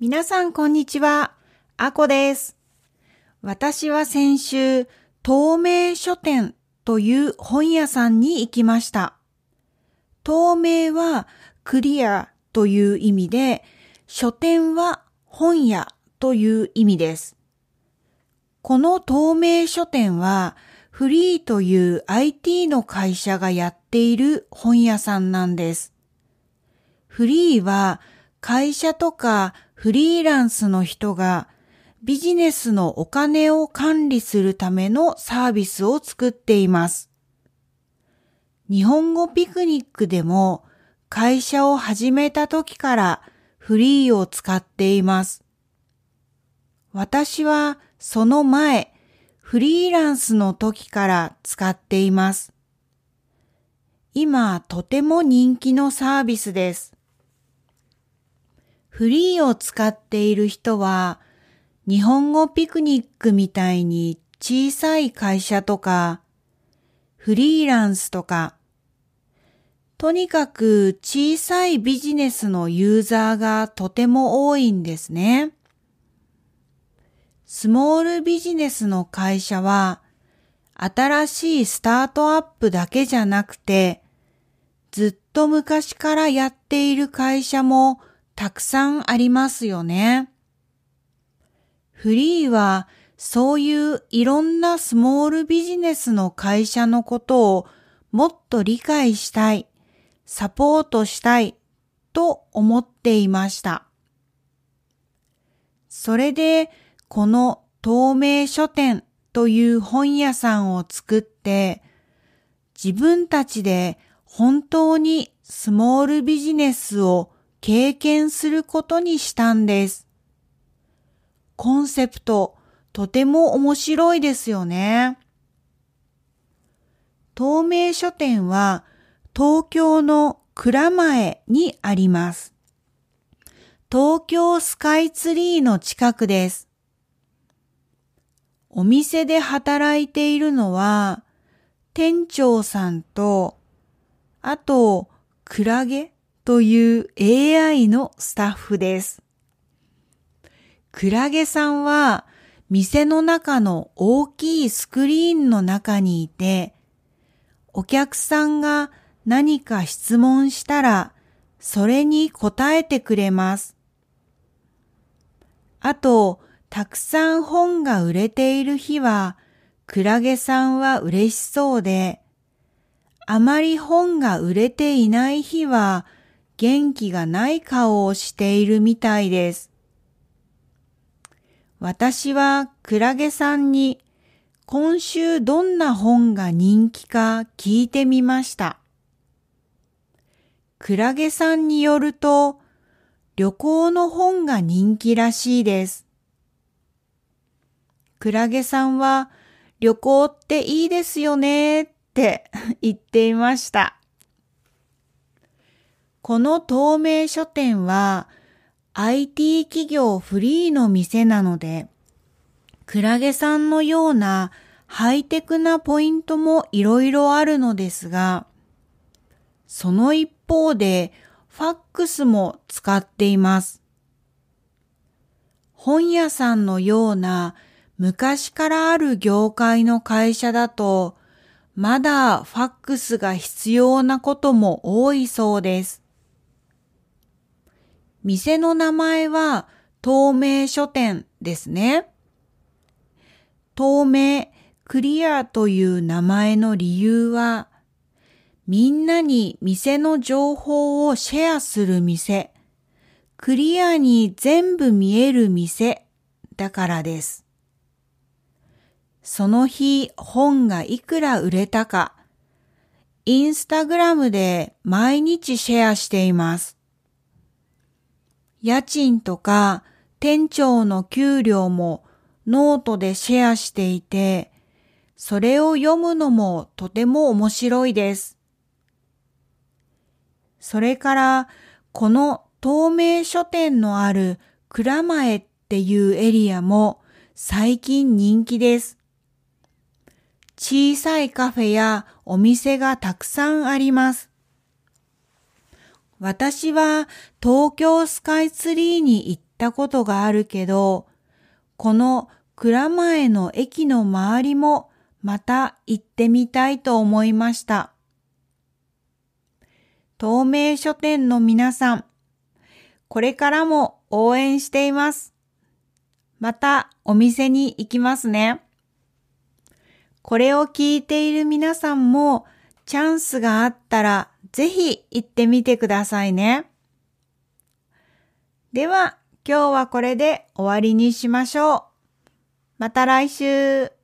皆さんこんにちは。あこです。私は先週、透明書店という本屋さんに行きました。透明はクリアという意味で、書店は本屋という意味です。この透明書店はフリーという IT の会社がやっている本屋さんなんです。フリーは会社とかフリーランスの人がビジネスのお金を管理するためのサービスを作っています。日本語ピクニックでも会社を始めた時からフリーを使っています。私はその前、フリーランスの時から使っています。今とても人気のサービスです。フリーを使っている人は、日本語ピクニックみたいに小さい会社とか、フリーランスとか、とにかく小さいビジネスのユーザーがとても多いんですね。スモールビジネスの会社は、新しいスタートアップだけじゃなくて、ずっと昔からやっている会社もたくさんありますよね。フリーはそういういろんなスモールビジネスの会社のことをもっと理解したい、サポートしたいと思っていました。それでこの透明書店という本屋さんを作って自分たちで本当にスモールビジネスを経験することにしたんです。コンセプト、とても面白いですよね。透明書店は東京の蔵前にあります。東京スカイツリーの近くです。お店で働いているのは店長さんと、あと、クラゲという AI のスタッフです。クラゲさんは店の中の大きいスクリーンの中にいて、お客さんが何か質問したら、それに答えてくれます。あと、たくさん本が売れている日は、クラゲさんは嬉しそうで、あまり本が売れていない日は、元気がない顔をしているみたいです。私はクラゲさんに今週どんな本が人気か聞いてみました。クラゲさんによると旅行の本が人気らしいです。クラゲさんは旅行っていいですよねって言っていました。この透明書店は IT 企業フリーの店なので、クラゲさんのようなハイテクなポイントもいろいろあるのですが、その一方でファックスも使っています。本屋さんのような昔からある業界の会社だと、まだファックスが必要なことも多いそうです。店の名前は透明書店ですね。透明、クリアという名前の理由は、みんなに店の情報をシェアする店、クリアに全部見える店だからです。その日本がいくら売れたか、インスタグラムで毎日シェアしています。家賃とか店長の給料もノートでシェアしていて、それを読むのもとても面白いです。それから、この透明書店のある蔵前っていうエリアも最近人気です。小さいカフェやお店がたくさんあります。私は東京スカイツリーに行ったことがあるけど、この蔵前の駅の周りもまた行ってみたいと思いました。透明書店の皆さん、これからも応援しています。またお店に行きますね。これを聞いている皆さんもチャンスがあったらぜひ行ってみてくださいね。では今日はこれで終わりにしましょう。また来週。